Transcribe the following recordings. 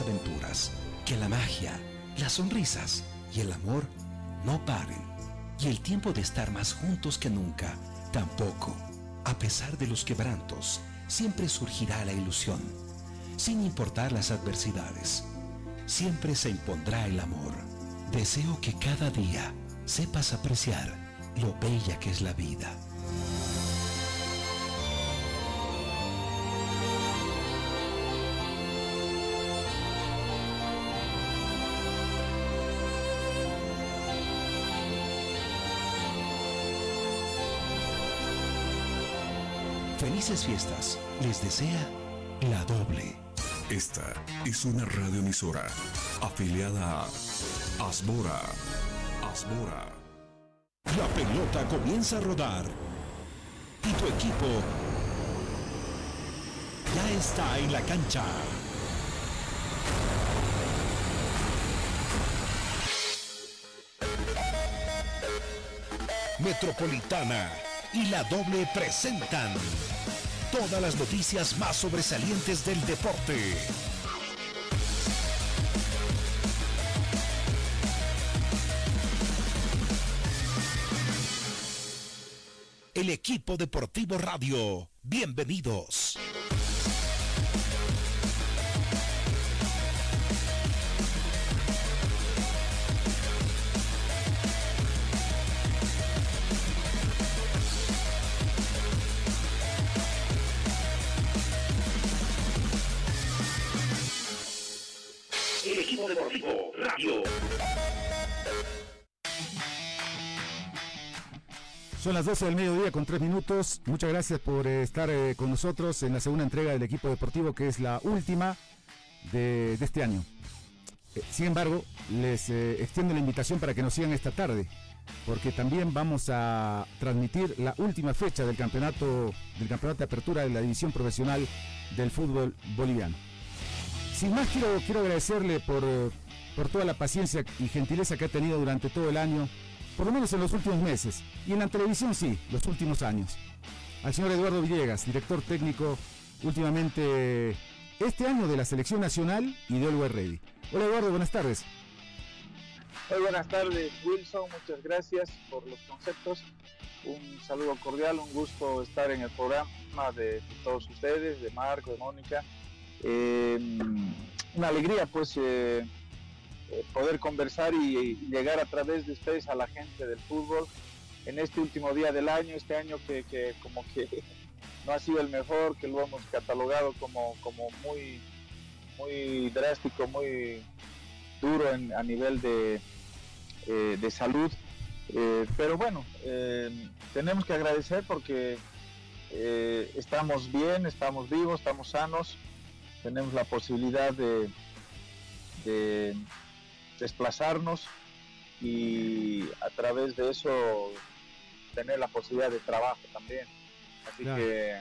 aventuras, que la magia, las sonrisas y el amor no paren. Y el tiempo de estar más juntos que nunca, tampoco. A pesar de los quebrantos, siempre surgirá la ilusión. Sin importar las adversidades, siempre se impondrá el amor. Deseo que cada día sepas apreciar lo bella que es la vida. Felices fiestas. Les desea la doble. Esta es una radioemisora afiliada a Asbora. Asbora. La pelota comienza a rodar. Y tu equipo ya está en la cancha. Metropolitana y la doble presentan todas las noticias más sobresalientes del deporte. El equipo deportivo radio, bienvenidos. Son las 12 del mediodía con 3 minutos. Muchas gracias por eh, estar eh, con nosotros en la segunda entrega del equipo deportivo, que es la última de, este año. Eh, sin embargo, les extiendo la invitación para que nos sigan esta tarde, porque también vamos a transmitir la última fecha del campeonato, del campeonato de apertura de la división profesional del fútbol boliviano. Sin más, quiero, quiero agradecerle por, por toda la paciencia y gentileza que ha tenido durante todo el año, por lo menos en los últimos meses, y en la televisión sí, los últimos años. Al señor Eduardo Villegas, director técnico últimamente este año de la Selección Nacional y de Always Ready. Hola Eduardo, buenas tardes. Muy buenas tardes, Wilson. Muchas gracias por los conceptos. Un saludo cordial, un gusto estar en el programa de todos ustedes, de Marco, de Mónica. Eh, una alegría, pues, eh, eh, poder conversar y, llegar a través de ustedes a la gente del fútbol en este último día del año, este año que, que como que no ha sido el mejor, que lo hemos catalogado como, como muy, muy drástico, muy duro en- a nivel de, eh, de salud. Eh, pero bueno, tenemos que agradecer porque estamos bien, estamos vivos, estamos sanos, tenemos la posibilidad de desplazarnos y a través de eso tener la posibilidad de trabajo también. Así Claro. que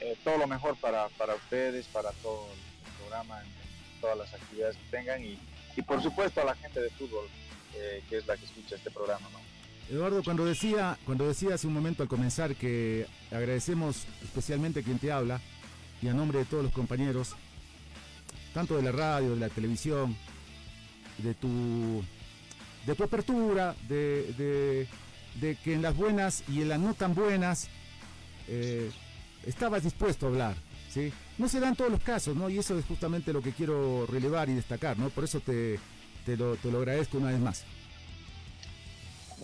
eh, todo lo mejor para, para ustedes, para todo el programa, en, en todas las actividades que tengan y, y por supuesto a la gente de fútbol eh, que es la que escucha este programa. ¿no? Eduardo, cuando decía, cuando decía hace un momento al comenzar que agradecemos especialmente a quien te habla y a nombre de todos los compañeros, tanto de la radio, de la televisión, de tu, de tu apertura, de, de- que en las buenas y en las no tan buenas eh, estabas dispuesto a hablar, ¿sí? No se dan todos los casos, ¿no? Y eso es justamente lo que quiero relevar y destacar, ¿no? Por eso te, te lo, te lo agradezco una vez más.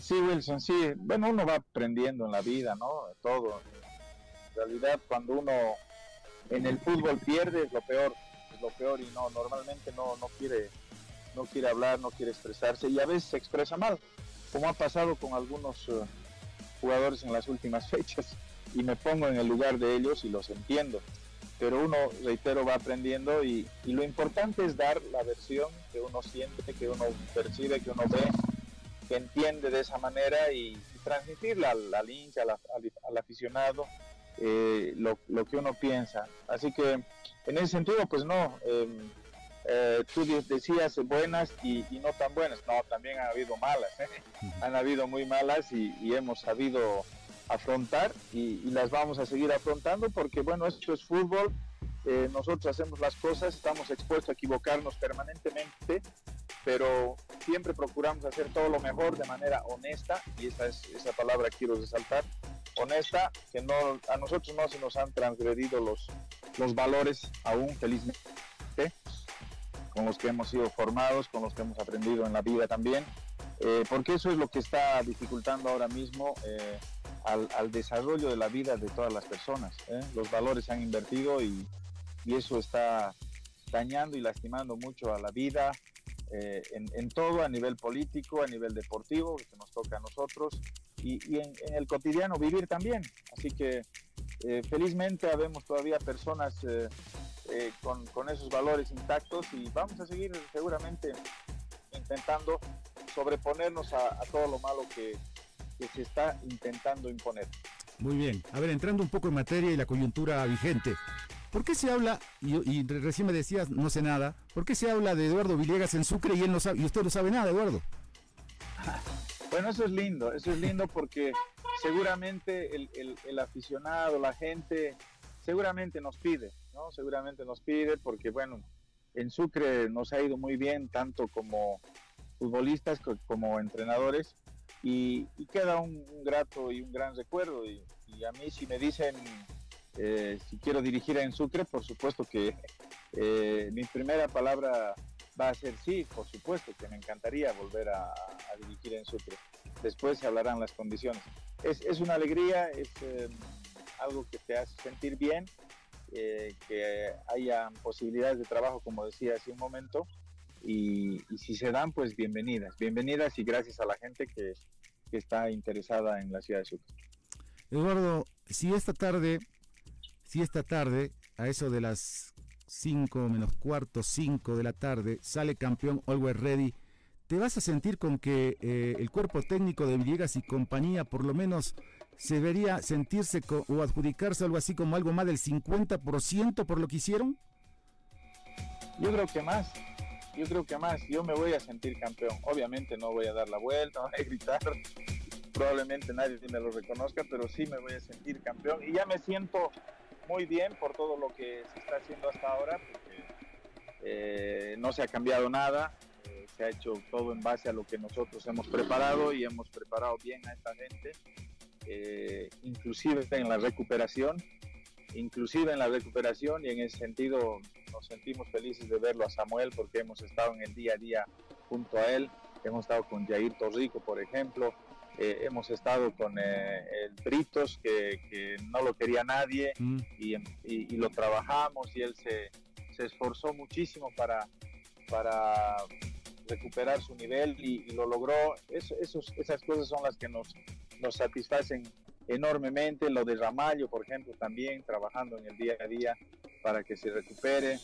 Sí, Wilson, sí. Bueno, uno va aprendiendo en la vida, ¿no? Todo. En realidad, cuando uno en el fútbol pierde es lo peor, es lo peor y no, normalmente no, no quiere, no quiere hablar, no quiere expresarse y a veces se expresa mal, como ha pasado con algunos eh, jugadores en las últimas fechas y me pongo en el lugar de ellos y los entiendo. Pero uno, reitero, va aprendiendo y, lo importante es dar la versión que uno siente, que uno percibe, que uno ve que entiende de esa manera y, transmitirla al, al hincha, al, aficionado, eh, lo, que uno piensa. Así que en ese sentido, pues no, eh, eh, tú de- decías buenas y, y no tan buenas, no, también han habido malas, ¿eh? han habido muy malas y, y hemos sabido afrontar y, y las vamos a seguir afrontando porque bueno, esto es fútbol eh, nosotros hacemos las cosas, estamos expuestos a equivocarnos permanentemente, pero siempre procuramos hacer todo lo mejor de manera honesta, y esa es esa palabra quiero resaltar, honesta, que no, a nosotros no se nos han transgredido los, los valores aún felizmente, con los que hemos sido formados, con los que hemos aprendido en la vida también, eh, porque eso es lo que está dificultando ahora mismo eh, al, desarrollo de la vida de todas las personas. Los valores se han invertido y, eso está dañando y lastimando mucho a la vida eh, en, todo, a nivel político, a nivel deportivo, que nos toca a nosotros, y, en, el cotidiano vivir también. Así que eh, felizmente habemos todavía personas eh, con, con, esos valores intactos y vamos a seguir seguramente intentando sobreponernos a, todo lo malo que, que se está intentando imponer. Muy bien. A ver, entrando un poco en materia y la coyuntura vigente. ¿Por qué se habla, y, recién me decías, no sé nada, ¿por qué se habla de Eduardo Villegas en Sucre y él no sabe, y usted no sabe nada, Eduardo? Bueno, eso es lindo, eso es lindo porque seguramente el, aficionado, la gente, seguramente nos pide, ¿no? Seguramente nos pide porque, bueno, en Sucre nos ha ido muy bien, tanto como futbolistas como entrenadores, y, queda un, grato y un gran recuerdo. y a mí si me dicen eh, si quiero dirigir en Sucre, por supuesto que eh, mi primera palabra va a ser sí, por supuesto que me encantaría volver a, dirigir en Sucre. Después se hablarán las condiciones. Es, una alegría, es em, algo que te hace sentir bien, eh, que haya posibilidades de trabajo, como decía hace un momento, y, si se dan, pues bienvenidas, bienvenidas y gracias a la gente que, que está interesada en la ciudad de Sucre. Eduardo, si esta tarde si esta tarde, a eso de las 5 menos cuarto, 5 de la tarde, sale campeón Always Ready, ¿te vas a sentir con que eh, el cuerpo técnico de Villegas y compañía por lo menos se debería sentirse o adjudicarse algo así como algo más del 50% por lo que hicieron? Yo creo que más, yo creo que más, yo me voy a sentir campeón. Obviamente no voy a dar la vuelta, no voy a gritar, probablemente nadie me lo reconozca, pero sí me voy a sentir campeón. Y ya me siento muy bien por todo lo que se está haciendo hasta ahora, porque eh, no se ha cambiado nada, eh, se ha hecho todo en base a lo que nosotros hemos preparado y hemos preparado bien a esta gente, eh, inclusive en la recuperación, inclusive en la recuperación y en ese sentido nos sentimos felices de verlo a Samuel porque hemos estado en el día a día junto a él, hemos estado con Jair Torrico, por ejemplo, eh, hemos estado con eh, el Britos, que, no lo quería nadie, mm. y, lo trabajamos y él se, esforzó muchísimo para, para recuperar su nivel y, lo logró. esos, esas cosas son las que nos, nos satisfacen enormemente. Lo de Ramallo, por ejemplo, también trabajando en el día a día para que se recupere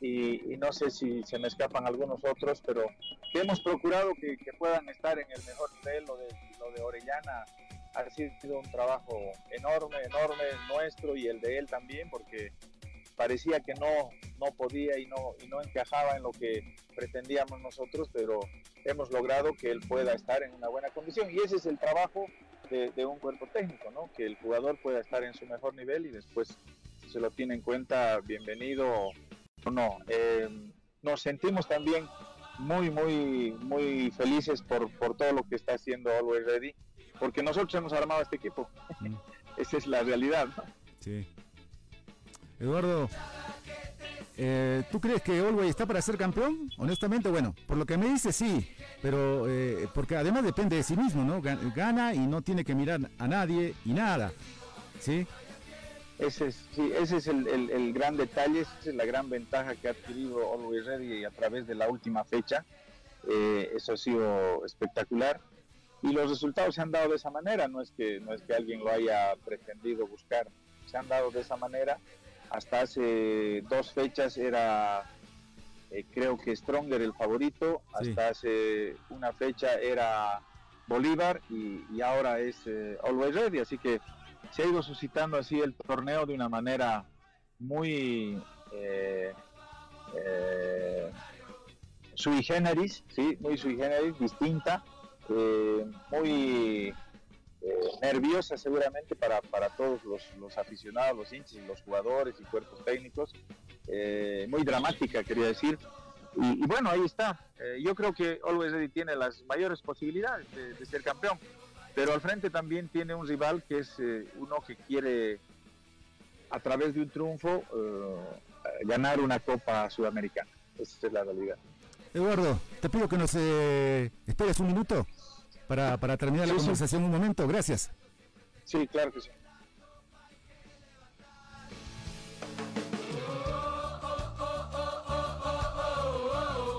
y, no sé si se me escapan algunos otros, pero que hemos procurado que, puedan estar en el mejor nivel. Lo de, lo de Orellana ha sido un trabajo enorme, enorme nuestro y el de él también, porque parecía que no, no podía y no, y no encajaba en lo que pretendíamos nosotros, pero hemos logrado que él pueda estar en una buena condición y ese es el trabajo de, de un cuerpo técnico, ¿no? que el jugador pueda estar en su mejor nivel y después si se lo tiene en cuenta, bienvenido no, eh, nos sentimos también muy, muy, muy felices por, todo lo que está haciendo Always Ready, porque nosotros hemos armado este equipo. Mm. Esa es la realidad. Sí. Eduardo, eh, ¿tú crees que Always está para ser campeón? Honestamente, bueno, por lo que me dice sí, pero eh, porque además depende de sí mismo, ¿no? Gana y no tiene que mirar a nadie y nada, ¿sí? Ese es, ese es el, gran detalle, esa es la gran ventaja que ha adquirido Always Ready a través de la última fecha. Eh, eso ha sido espectacular y los resultados se han dado de esa manera, no es que, no es que alguien lo haya pretendido buscar, se han dado de esa manera. Hasta hace dos fechas era, eh, creo que Stronger el favorito, hasta hace una fecha era Bolívar y, ahora es eh, Always Ready, así que se ha ido suscitando así el torneo de una manera muy eh, eh, sui generis, ¿sí? muy sui generis, distinta, eh, muy nerviosa seguramente para, para todos los, los, aficionados, los hinchas, los jugadores y cuerpos técnicos, muy dramática quería decir, y, bueno, ahí está. yo creo que Always Ready tiene las mayores posibilidades de, ser campeón, pero al frente también tiene un rival que es uno que quiere a través de un triunfo ganar una Copa Sudamericana. Esa es la realidad. Eduardo, te pido que nos eh, esperes un minuto para, terminar la conversación un momento. Gracias. Sí, claro que sí.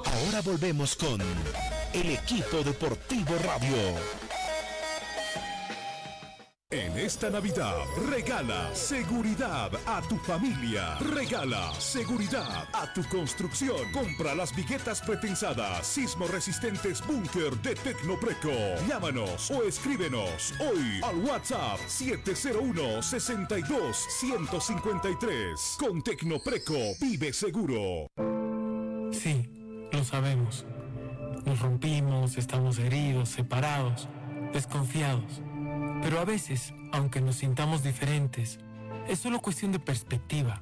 Ahora volvemos con el equipo deportivo radio. En esta Navidad, regala seguridad a tu familia. Regala seguridad a tu construcción. Compra las viguetas pretensadas, sismo resistentes búnker de Tecnopreco. Llámanos o escríbenos hoy al WhatsApp 701-62-153. Con Tecnopreco, vive seguro. Sí, lo sabemos. Nos rompimos, estamos heridos, separados, desconfiados. Pero a veces, aunque nos sintamos diferentes, es solo cuestión de perspectiva.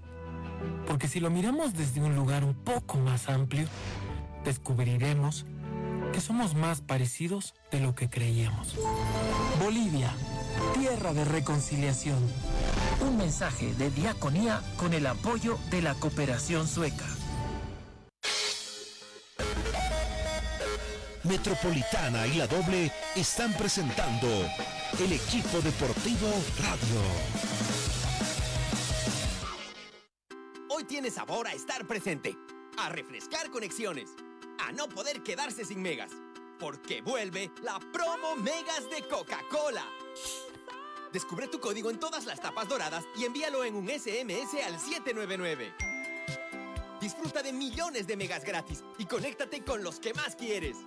Porque si lo miramos desde un lugar un poco más amplio, descubriremos que somos más parecidos de lo que creíamos. Bolivia, tierra de reconciliación. Un mensaje de diaconía con el apoyo de la cooperación sueca. Metropolitana y la doble están presentando el equipo deportivo radio. Hoy tiene sabor a estar presente, a refrescar conexiones, a no poder quedarse sin megas, porque vuelve la promo Megas de Coca-Cola. Descubre tu código en todas las tapas doradas y envíalo en un SMS al 799. Disfruta de millones de megas gratis y conéctate con los que más quieres.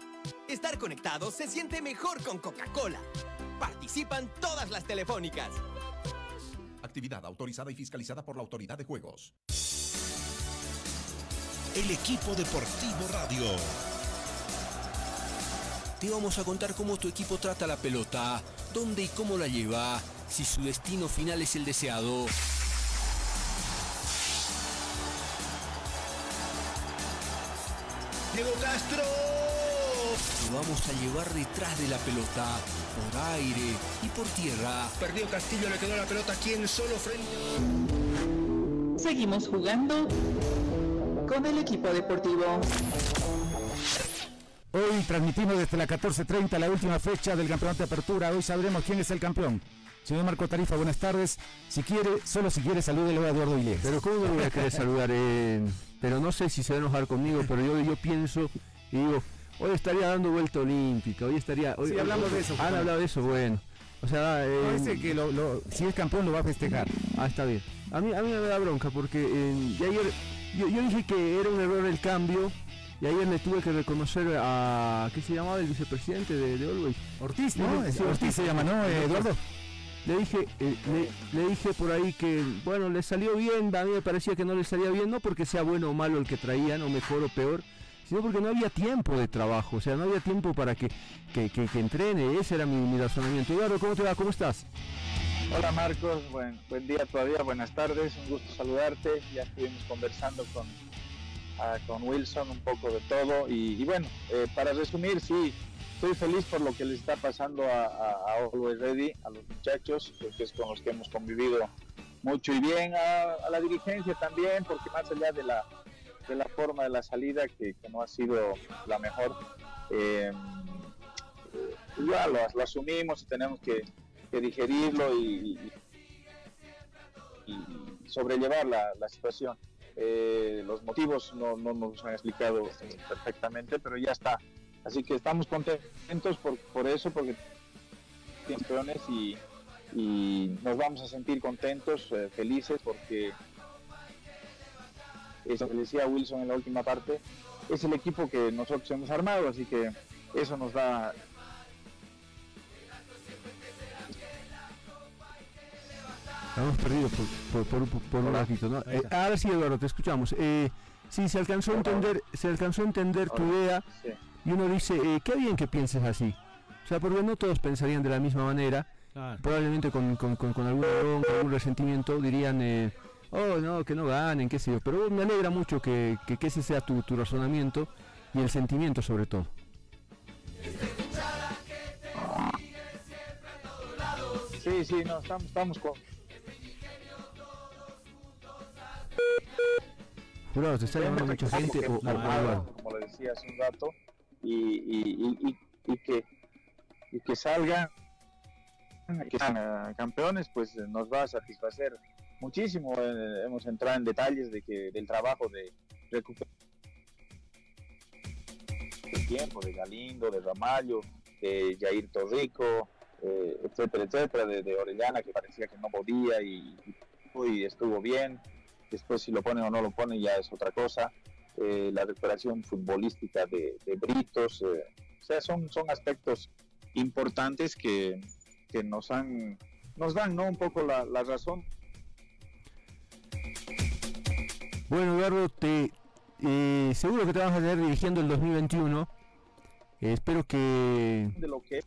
Estar conectado se siente mejor con Coca-Cola. Participan todas las telefónicas. Actividad autorizada y fiscalizada por la Autoridad de Juegos. El equipo deportivo radio. Te vamos a contar cómo tu equipo trata la pelota, dónde y cómo la lleva, si su destino final es el deseado. Diego Castro. Te vamos a llevar detrás de la pelota, por aire y por tierra. Perdió Castillo, le quedó la pelota aquí en solo frente. Seguimos jugando con el equipo deportivo. Hoy transmitimos desde la 14.30 la última fecha del campeonato de apertura. Hoy sabremos quién es el campeón. Señor Marco Tarifa, buenas tardes. Si quiere, solo si quiere, salúdelo a Eduardo Vilés. Pero ¿cómo no voy a querer saludar? Eh, pero no sé si se va a enojar conmigo, pero yo, yo pienso y digo, hoy estaría dando vuelta olímpica, hoy estaría... Hoy, sí, hablamos de eso. Han hablado de eso, bueno. O sea, eh, que si es campeón lo va a festejar. Ah, está bien. A mí, a mí me da bronca porque eh, ayer yo, dije que era un error el cambio y ayer le tuve que reconocer a, ¿qué se llamaba el vicepresidente de, de Always? Ortiz, ¿no? Ortiz, se llama, ¿no, Eduardo? le dije, eh, le, dije por ahí que, bueno, le salió bien, a mí me parecía que no le salía bien, no porque sea bueno o malo el que traían, o mejor o peor, sino porque no había tiempo de trabajo, o sea, no había tiempo para que, que, entrene, ese era mi, mi, razonamiento. Eduardo, ¿cómo te va? ¿Cómo estás? Hola Marcos, buen, buen día todavía, buenas tardes, un gusto saludarte, ya estuvimos conversando con, ah, con Wilson un poco de todo y, bueno, eh, para resumir, sí, estoy feliz por lo que le está pasando a, a, Always Ready, a los muchachos, que es con los que hemos convivido mucho y bien, a, la dirigencia también, porque más allá de la, de la forma de la salida, que, no ha sido la mejor, eh, ya lo, asumimos y tenemos que, digerirlo y, sobrellevar la, situación. Eh, los motivos no, no nos han explicado perfectamente, pero ya está Así que estamos contentos por, por eso, porque campeones y, nos vamos a sentir contentos, eh, felices, porque eso que decía Wilson en la última parte, es el equipo que nosotros hemos armado, así que eso nos da... Hemos perdido por, por, por, un ratito, ¿no? Eh, ahora sí, Eduardo, te escuchamos. Eh, sí, se alcanzó a entender, se alcanzó a entender tu idea. Y uno dice, eh, qué bien que pienses así. O sea, porque no todos pensarían de la misma manera. probablemente con, con, con, algún algún resentimiento, dirían, eh, oh, no, que no ganen, qué sé yo. Pero me alegra mucho que, que, ese sea tu, tu razonamiento y el sentimiento sobre todo. Sí, sí, no, estamos, estamos con... Jurado, te está llamando mucha gente o, como le decía hace un rato, y, y, y, y que, y que salgan que sean campeones, pues nos va a satisfacer muchísimo. Eh, hemos entrado en detalles de que del trabajo de recuperar el tiempo de Galindo, de Ramallo, de Jair Torrico, etcétera, etcétera, de, Orellana que parecía que no podía y, y, estuvo bien. Después si lo pone o no lo pone ya es otra cosa. la recuperación futbolística de, Britos, o sea, son, son aspectos importantes que, que nos nos dan ¿no? un poco la, razón. Bueno, Eduardo, te, eh, seguro que te vas a ver dirigiendo el 2021. Eh, espero que... De lo que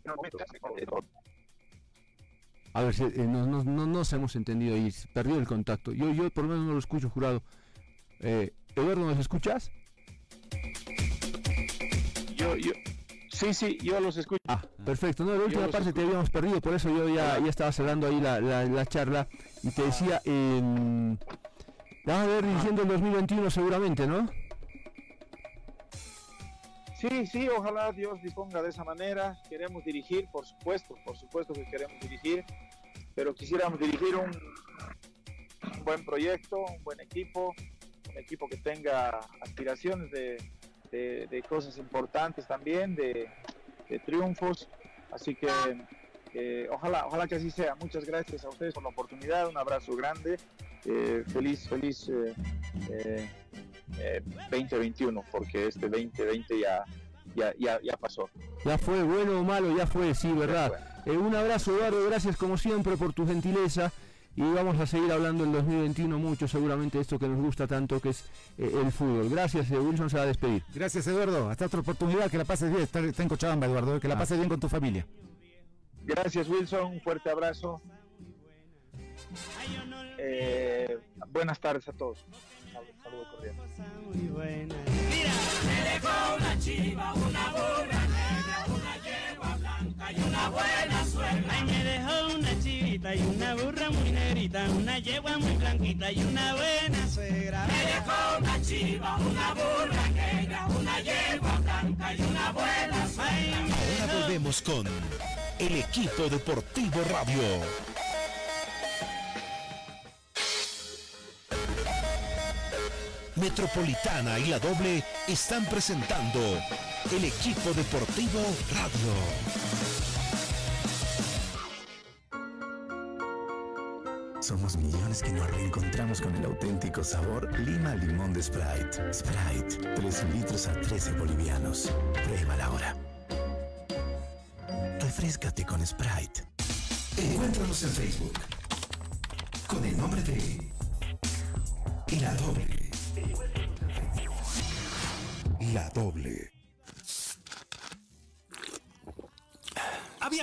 a ver, eh, no, no, no, nos hemos entendido y perdió el contacto. Yo, yo por lo menos no lo escucho, jurado. Eduardo, ¿nos escuchas? Yo, yo, Sí, sí, yo los escucho. Ah, perfecto. No, la última parte te habíamos perdido, por eso yo ya, ya estaba cerrando ahí la, la, charla y te decía, eh, vas a ver diciendo el 2021 seguramente, ¿no? Sí, sí, ojalá Dios disponga de esa manera. Queremos dirigir, por supuesto, por supuesto que queremos dirigir, pero quisiéramos dirigir un, un buen proyecto, un buen equipo, un equipo que tenga aspiraciones de, de, cosas importantes también, de, triunfos. Así que eh, ojalá, ojalá que así sea. Muchas gracias a ustedes por la oportunidad, un abrazo grande. Eh, feliz, feliz 2021, eh, porque este 2020 ya, ya, ya, ya, pasó. Ya fue, bueno o malo, ya fue, sí, ¿verdad? un abrazo, Eduardo, gracias como siempre por tu gentileza y vamos a seguir hablando en 2021 mucho seguramente de esto que nos gusta tanto que es eh, el fútbol. Gracias, eh, Wilson se va a despedir. Gracias, Eduardo. Hasta otra oportunidad, que la pases bien. Está, en Cochabamba, Eduardo, que la ah. pases bien con tu familia. Gracias, Wilson. Un fuerte abrazo. Eh, buenas tardes a todos. Saludo cordial. Mira, me dejó una chiva, una burra negra, una yegua blanca y una buena suegra. Ay, me dejó una chivita y una burra muy negrita, una yegua muy blanquita y una buena suegra. Me dejó una chiva, una burra negra, una yegua blanca y una buena suegra. Ahora volvemos con el equipo deportivo radio. Metropolitana y la Doble están presentando el equipo deportivo radio. Somos millones que nos reencontramos con el auténtico sabor Lima Limón de Sprite. Sprite, 3 litros a 13 bolivianos. Pruébala ahora. Refrescate con Sprite. Encuéntranos en Facebook con el nombre de La Doble. La doble.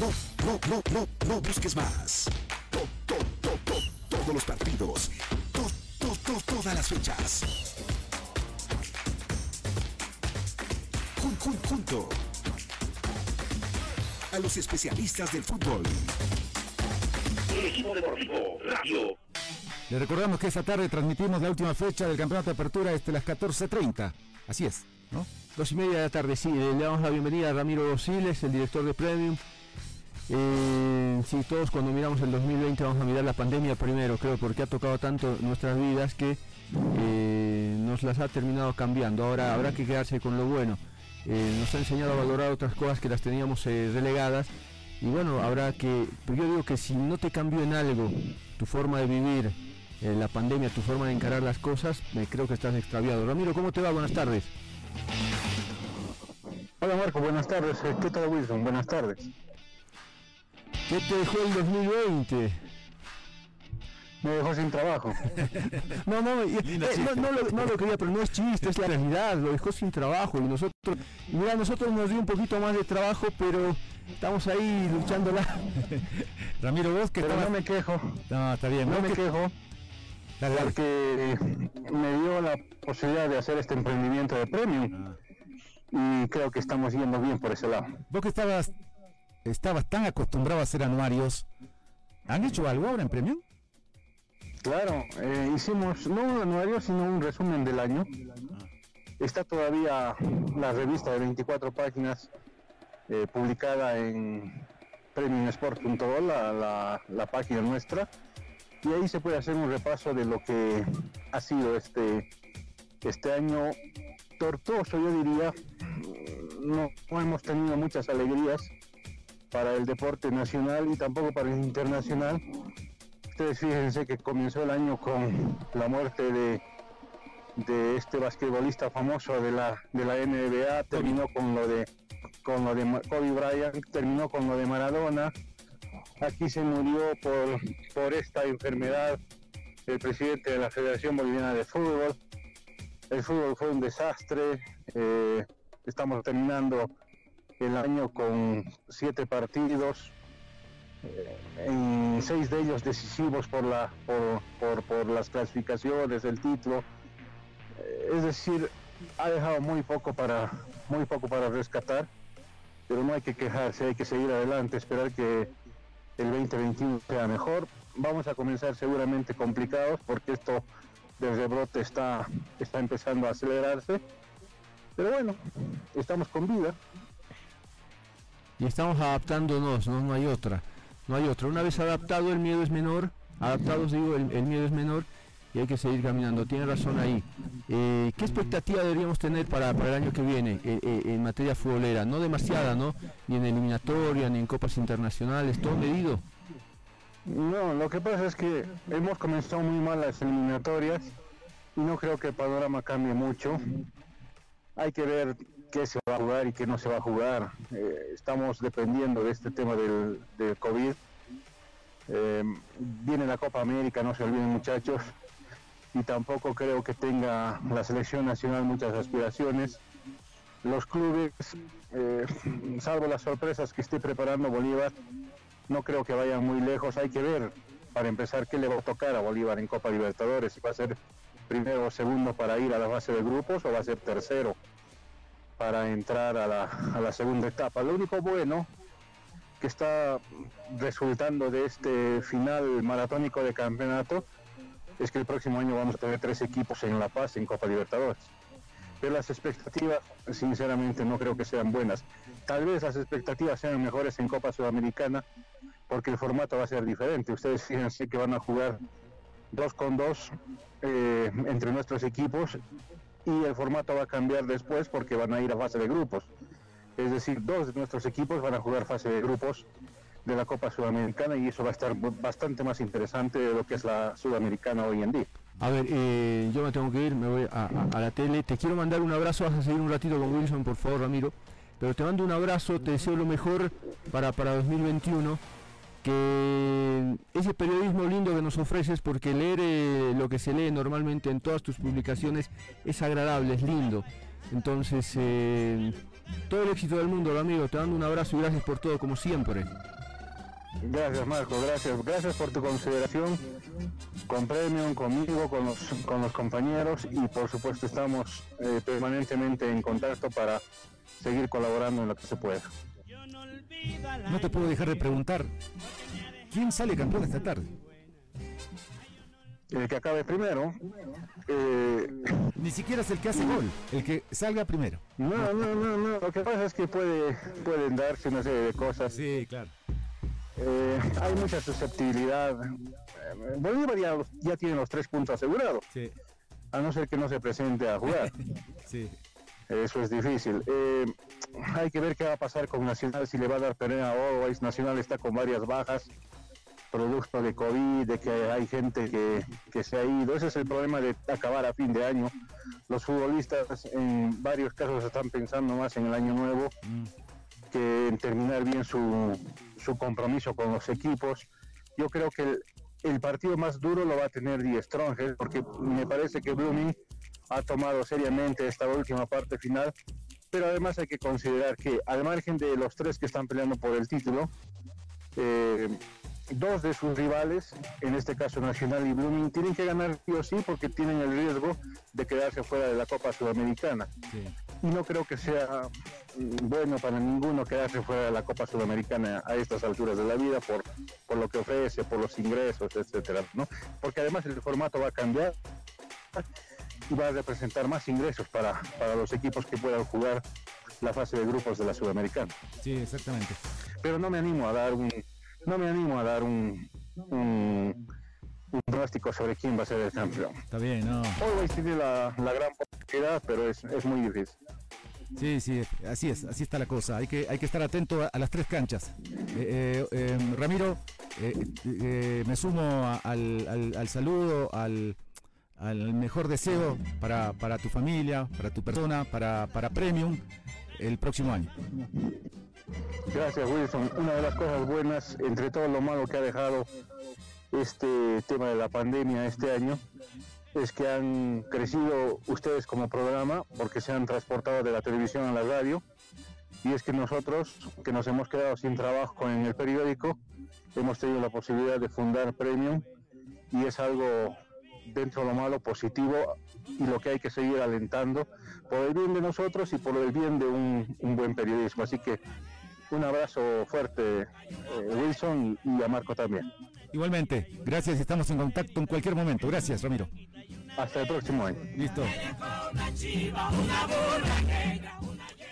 No, no, no, no, no busques más. todos los partidos. todas las fechas. junto a los especialistas del fútbol. El equipo deportivo Radio. Le recordamos que esta tarde transmitimos la última fecha del campeonato de apertura desde las 14.30. Así es, ¿no? Dos y media de la tarde, sí. Le damos la bienvenida a Ramiro Siles, el director de Premium. Eh, sí, todos cuando miramos el 2020 vamos a mirar la pandemia primero, creo, porque ha tocado tanto nuestras vidas que eh, nos las ha terminado cambiando. Ahora habrá que quedarse con lo bueno. Eh, nos ha enseñado a valorar otras cosas que las teníamos relegadas. Y bueno, habrá que, pues yo digo que si no te cambió en algo tu forma de vivir, la pandemia, tu forma de encarar las cosas, me creo que estás extraviado. Ramiro, ¿cómo te va? Buenas tardes. Hola Marco, buenas tardes. ¿Qué tal Wilson? Buenas tardes. ¿Qué te dejó el 2020? Me dejó sin trabajo. no, no, eh, no, lo, no, lo, quería, pero no es chiste, es la realidad, lo dejó sin trabajo y nosotros, mira, nosotros nos dio un poquito más de trabajo, pero estamos ahí luchándola. Ramiro, vos que pero no me quejo. No, está bien. No me quejo. Porque me dio la posibilidad de hacer este emprendimiento de premium. Ah. Y creo que estamos yendo bien por ese lado. Vos que estabas, estabas tan acostumbrado a hacer anuarios, ¿han hecho algo ahora en premium? Claro, eh, hicimos no un anuario, sino un resumen del año. Está todavía la revista de 24 páginas eh, publicada en premiumsport.com, la, la, página nuestra, y ahí se puede hacer un repaso de lo que ha sido este, este año tortuoso, yo diría. No, no hemos tenido muchas alegrías para el deporte nacional y tampoco para el internacional ustedes fíjense que comenzó el año con la muerte de, de este basquetbolista famoso de la, de la NBA, terminó con lo de con lo de Kobe Bryant, terminó con lo de Maradona. Aquí se murió por, por esta enfermedad el presidente de la Federación Boliviana de Fútbol. El fútbol fue un desastre. Eh, estamos terminando el año con siete partidos, en seis de ellos decisivos por, la, por, por, las clasificaciones, el título. Eh, es decir, ha dejado muy poco para muy poco para rescatar, pero no hay que quejarse, hay que seguir adelante, esperar que el 2021 sea mejor. Vamos a comenzar seguramente complicados porque esto del rebrote está, está empezando a acelerarse. Pero bueno, estamos con vida. Y estamos adaptándonos, no, no hay otra no hay otra. Una vez adaptado el miedo es menor, adaptados digo, el, miedo es menor y hay que seguir caminando. Tiene razón ahí. Eh, ¿Qué expectativa deberíamos tener para, el año que viene eh, eh, en materia futbolera? No demasiada, ¿no? Ni en eliminatoria, ni en copas internacionales, todo medido. No, lo que pasa es que hemos comenzado muy mal las eliminatorias y no creo que el panorama cambie mucho. Hay que ver qué se va a jugar y qué no se va a jugar. Eh, estamos dependiendo de este tema del, COVID. Eh, viene la Copa América, no se olviden muchachos, y tampoco creo que tenga la selección nacional muchas aspiraciones. Los clubes, eh, salvo las sorpresas que esté preparando Bolívar, no creo que vayan muy lejos. Hay que ver, para empezar, qué le va a tocar a Bolívar en Copa Libertadores, si va a ser primero o segundo para ir a la fase de grupos o va a ser tercero para entrar a la, segunda etapa. Lo único bueno que está resultando de este final maratónico de campeonato es que el próximo año vamos a tener tres equipos en La Paz en Copa Libertadores. Pero las expectativas, sinceramente, no creo que sean buenas. Tal vez las expectativas sean mejores en Copa Sudamericana, porque el formato va a ser diferente. Ustedes fíjense que van a jugar dos con dos eh, entre nuestros equipos y el formato va a cambiar después porque van a ir a fase de grupos. Es decir, dos de nuestros equipos van a jugar fase de grupos de la Copa Sudamericana y eso va a estar bastante más interesante de lo que es la Sudamericana hoy en día. A ver, eh, yo me tengo que ir, me voy a, la tele. Te quiero mandar un abrazo, vas a seguir un ratito con Wilson, por favor, Ramiro. Pero te mando un abrazo, te deseo lo mejor para, para 2021 que ese periodismo lindo que nos ofreces, porque leer eh, lo que se lee normalmente en todas tus publicaciones es agradable, es lindo. Entonces, eh, todo el éxito del mundo, amigo. Te mando un abrazo y gracias por todo, como siempre. Gracias, Marco. Gracias. Gracias por tu consideración con Premium, conmigo, con los, con los compañeros y por supuesto estamos eh, permanentemente en contacto para seguir colaborando en lo que se pueda. No te puedo dejar de preguntar, ¿quién sale campeón esta tarde? El que acabe primero. Eh, Ni siquiera es el que hace gol, el que salga primero. No, no, no, no. Lo que pasa es que puede, pueden darse una serie de cosas. Sí, claro. Eh, hay mucha susceptibilidad. Bolívar ya, ya, tiene los tres puntos asegurados. Sí. a no ser que no se presente a jugar. sí. Eso es difícil. Eh, hay que ver qué va a pasar con Nacional, si le va a dar pelea o Nacional está con varias bajas, producto de COVID, de que hay gente que, que se ha ido. Ese es el problema de acabar a fin de año. Los futbolistas en varios casos están pensando más en el año nuevo que en terminar bien su, su compromiso con los equipos. Yo creo que el, partido más duro lo va a tener Die Strongest, porque me parece que Blooming ha tomado seriamente esta última parte final, pero además hay que considerar que al margen de los tres que están peleando por el título, eh, dos de sus rivales, en este caso Nacional y Blooming, tienen que ganar sí o sí porque tienen el riesgo de quedarse fuera de la Copa Sudamericana. Y no creo que sea mm, bueno para ninguno quedarse fuera de la Copa Sudamericana a estas alturas de la vida por, por lo que ofrece, por los ingresos, etcétera, ¿no? Porque además el formato va a cambiar va a representar más ingresos para, para los equipos que puedan jugar la fase de grupos de la Sudamericana. Sí, exactamente. Pero no me animo a dar un no me animo a dar un, un, pronóstico sobre quién va a ser el campeón. Está bien, ¿no? Hoy tiene la, la gran posibilidad, pero es, es muy difícil. Sí, sí, así es, así está la cosa. Hay que, hay que estar atento a, las tres canchas. Eh, eh, em, Ramiro, eh, me sumo al, al, al, saludo, al, al mejor deseo para, para tu familia, para tu persona, para, para Premium el próximo año. Gracias Wilson. Una de las cosas buenas entre todo lo malo que ha dejado este tema de la pandemia este año es que han crecido ustedes como programa porque se han transportado de la televisión a la radio y es que nosotros que nos hemos quedado sin trabajo en el periódico hemos tenido la posibilidad de fundar Premium y es algo dentro de lo malo positivo y lo que hay que seguir alentando por el bien de nosotros y por el bien de un, buen periodismo. Así que un abrazo fuerte, eh, Wilson, y, a Marco también. Igualmente, gracias, estamos en contacto en cualquier momento. Gracias, Ramiro. Hasta el próximo año. Listo.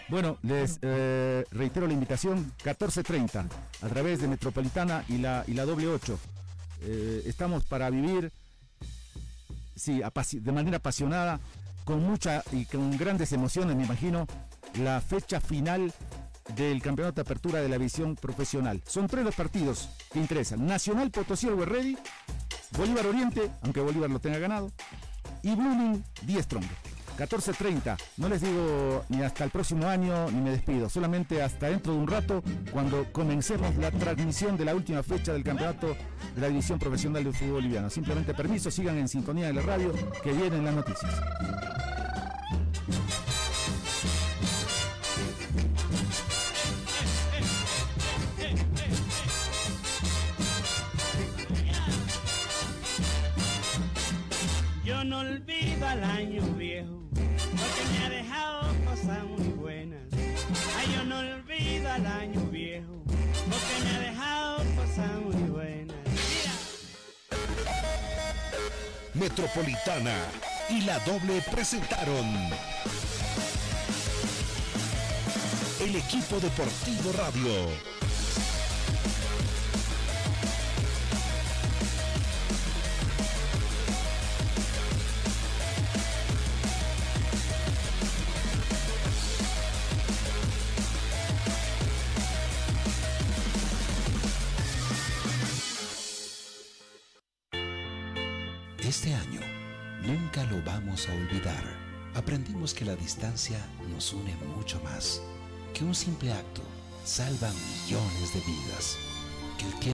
Bueno, les eh, reitero la invitación, 14.30, a través de Metropolitana y la, y la doble 8. Eh, estamos para vivir sí, de manera apasionada, con mucha y con grandes emociones, me imagino, la fecha final del campeonato de apertura de la visión profesional. Son tres los partidos que interesan. Nacional Potosí Ready, Bolívar Oriente, aunque Bolívar lo tenga ganado, y Blooming 10 Strong. 14.30. No les digo ni hasta el próximo año ni me despido, solamente hasta dentro de un rato cuando comencemos la transmisión de la última fecha del campeonato de la División Profesional del Fútbol Boliviano. Simplemente permiso, sigan en sintonía de la radio que vienen las noticias. Olvido al año viejo me ha dejado cosas muy buenas. Ay, yo no olvido al año viejo, porque me ha dejado cosas muy buenas. Metropolitana y la doble presentaron el equipo deportivo radio. Nos une mucho más, que un simple acto salva millones de vidas, que el